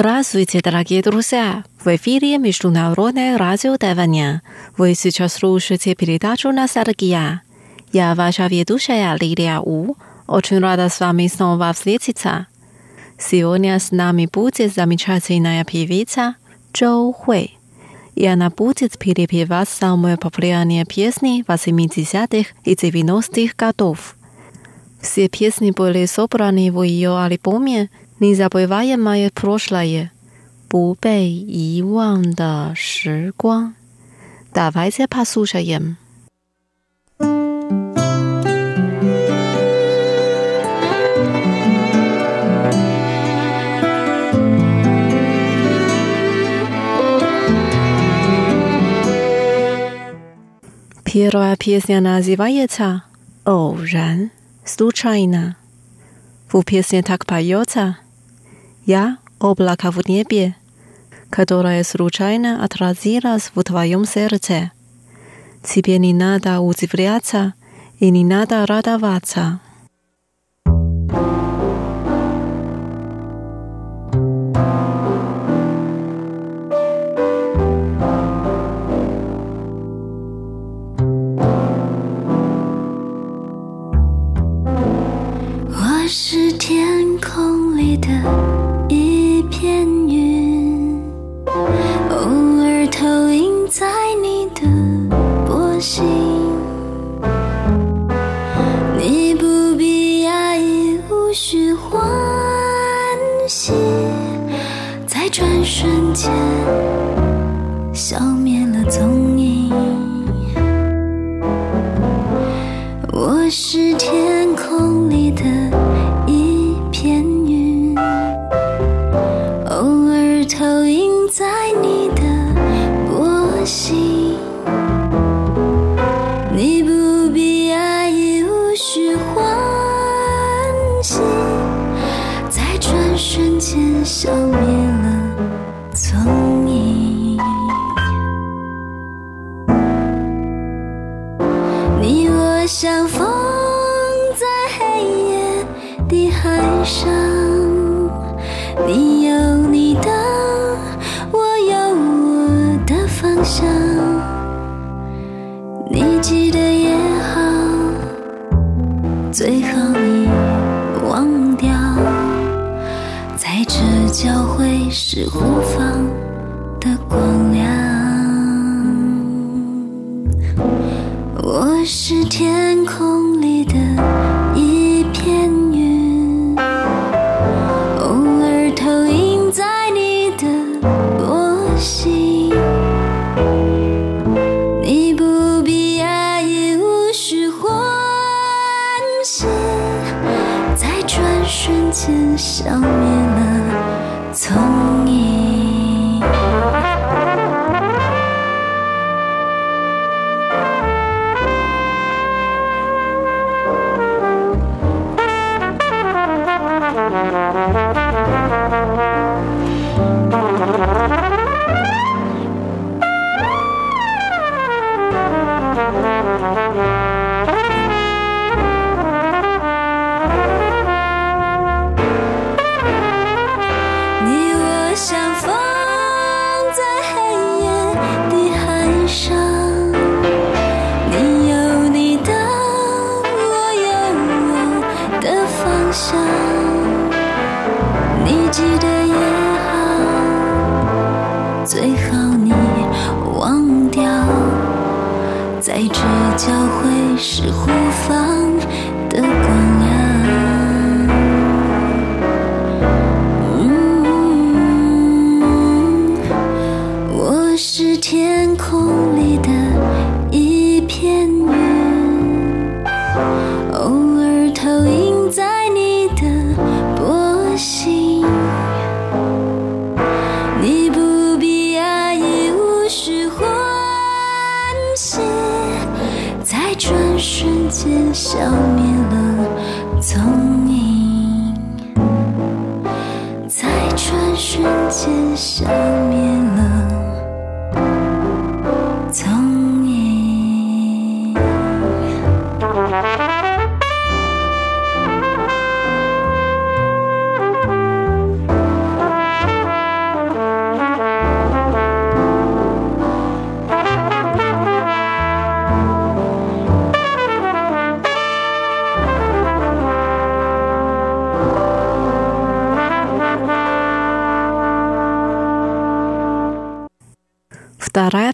Здравствуйте, дорогие друзья! В эфире Международное радио Тайваня. Вы сейчас слушаете передачу «Ностальгия». Я ваша ведущая Лилия У. Очень рада с вами снова встретиться. Сегодня с нами будет замечательная певица Чжоу Хуэй. И она будет перепевать самые популярные песни 80-х и 90-х годов. Все песни были собраны в ее альбоме 你在北外也买破来也，不被遗忘的时光。Dawajcie posłuchajem. Pierwsza pieśnia nazywa się Oran, Stuczajna. W pieśni tak pająca. Я – облако в небе, которое случайно отразилось в твоем сердце. Тебе не надо удивляться и не надо радоваться. 的。无需欢喜，在转瞬间消灭了踪像风在黑夜的海上，你有你的，我有我的方向。你记得也好，最好你忘掉，在这交汇时我相逢在黑夜的海上，你有你的，我有我的方向。你记得也好，最好你忘掉，在这交汇时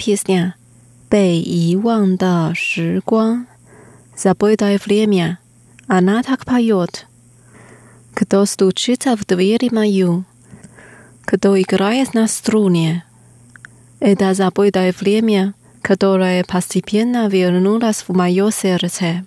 песня，被遗忘的时光。Забытое время, она так поет. Кто стучится в двери мою? Кто играет на струне? Это забытое время, которое постепенно вернулось в мое сердце.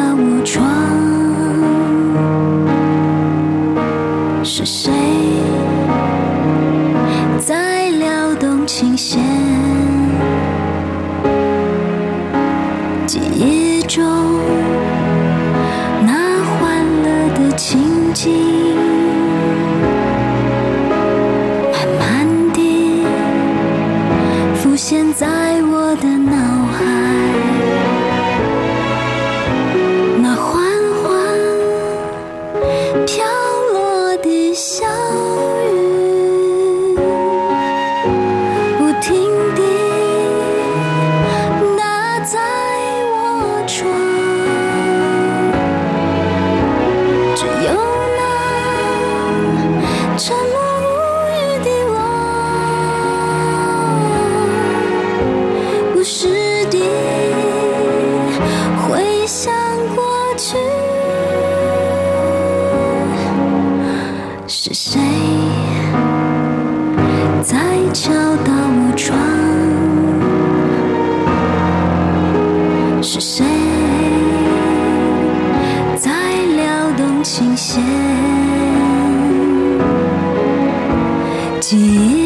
窗？倾泻记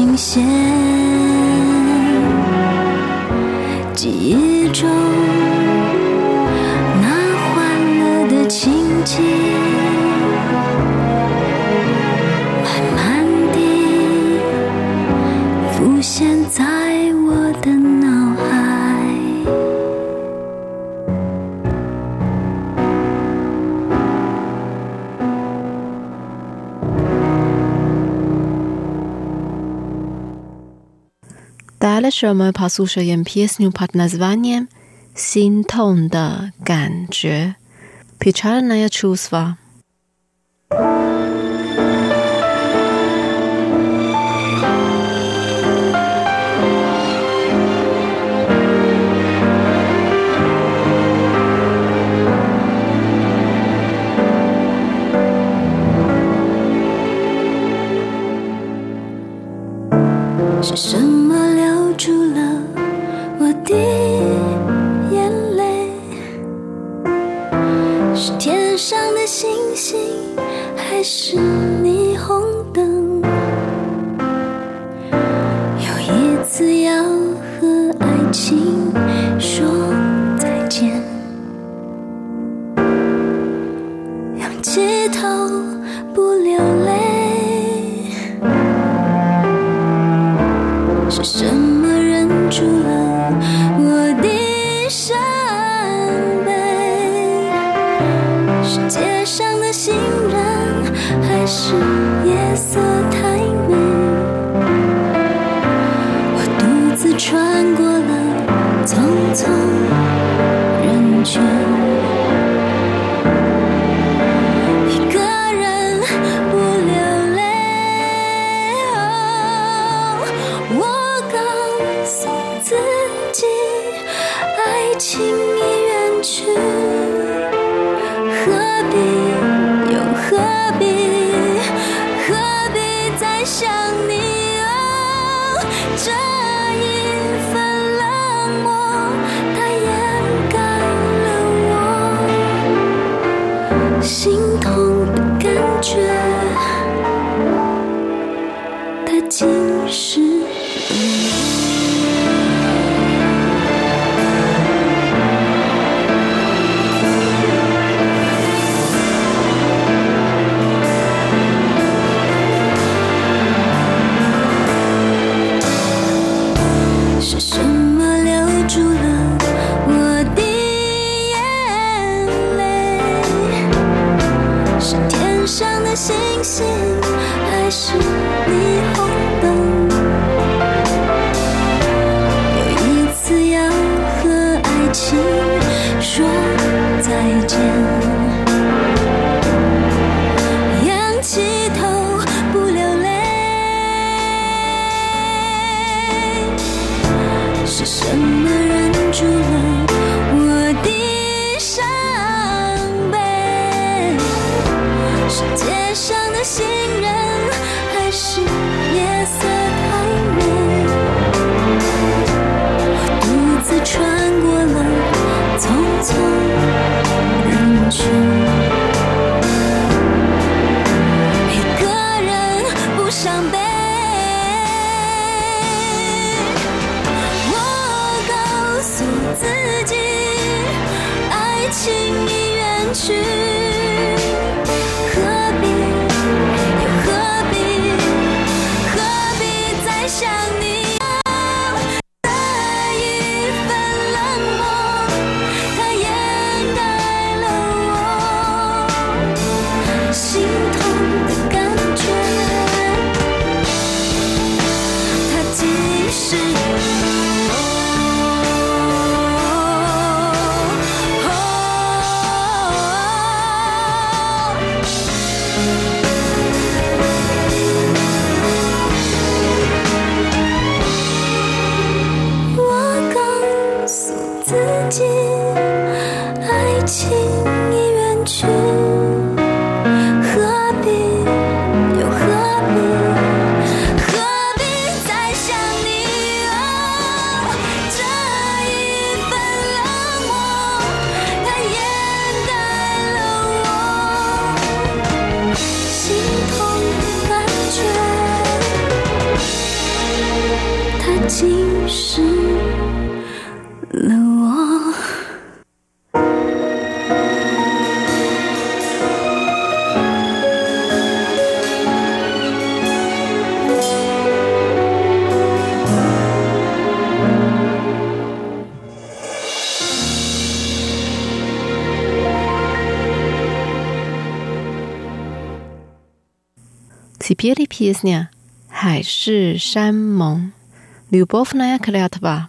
清闲。记忆中那欢乐的情景慢慢地浮现 Należymy posłuchać pieśnię pod nazwaniem Sin Ton de Gan 街头不流泪。心，爱情已远去，何必又何必何必再想你啊，这一份冷漠，它掩盖了我心痛的感觉。街上的行人还是夜色太美我独自穿过了匆匆人群一个人不伤悲我告诉自己爱情已远去。浸湿了我。Теперь песня «Хайши Шаммонг». Любовная клятва.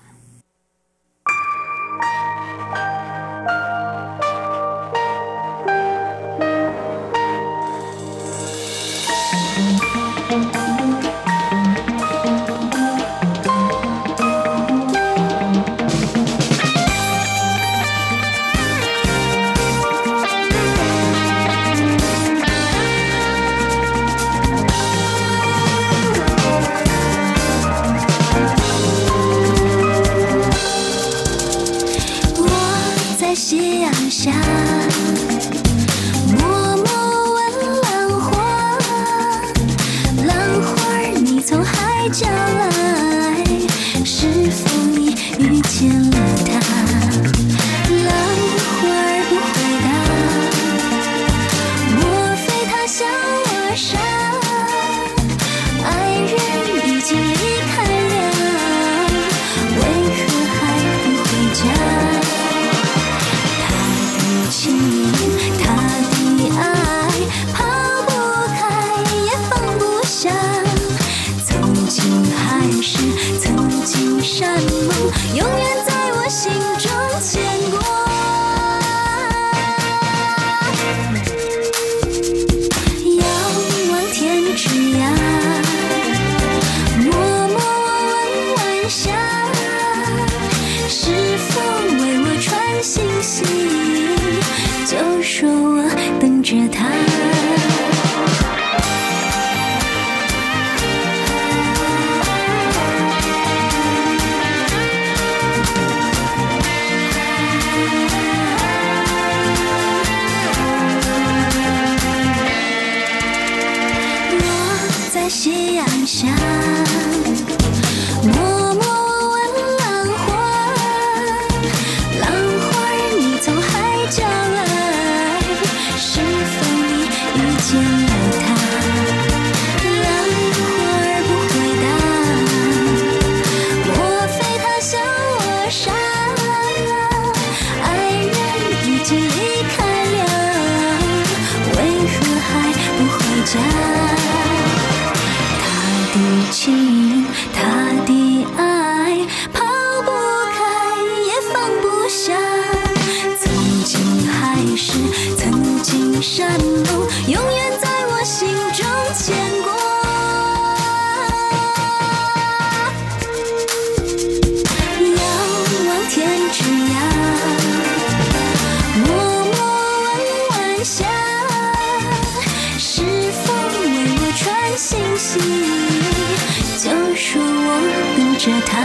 着他。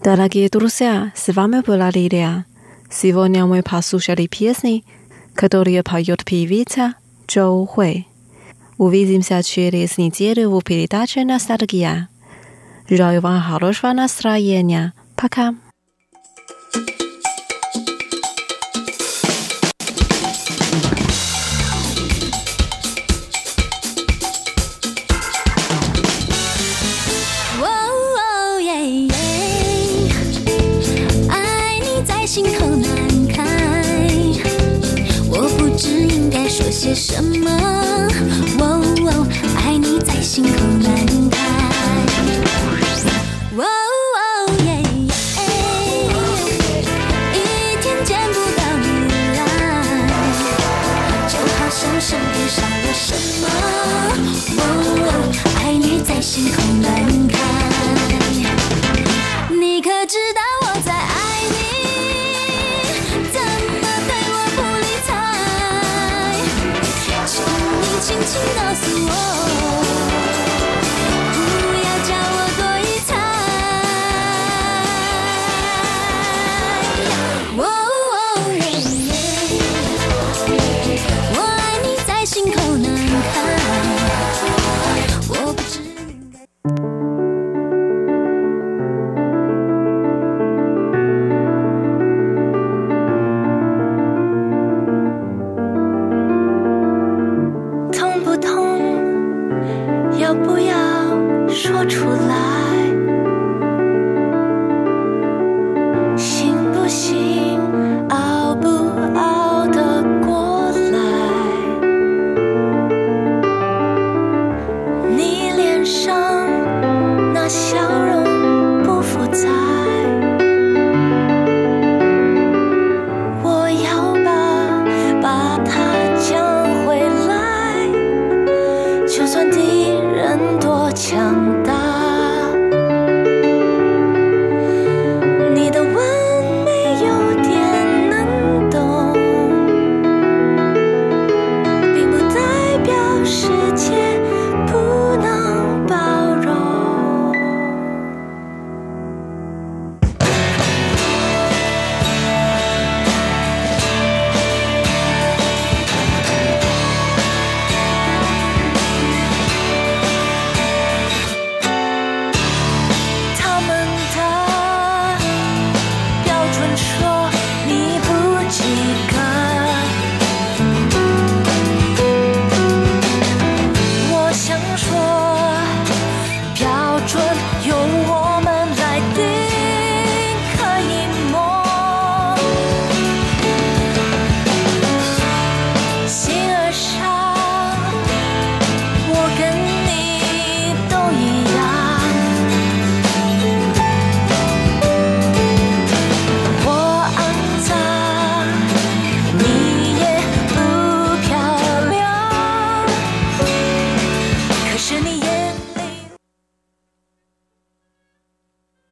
大家给多谢，是我们不拉里的。希望你们把宿舍的 PS 呢，可多里也把 UTP Vita 做会。Увидимся через неделю в передаче «Ностальгия». Желаю вам хорошего настроения. Пока. thank you 说些什么？哦哦，爱你在心口难。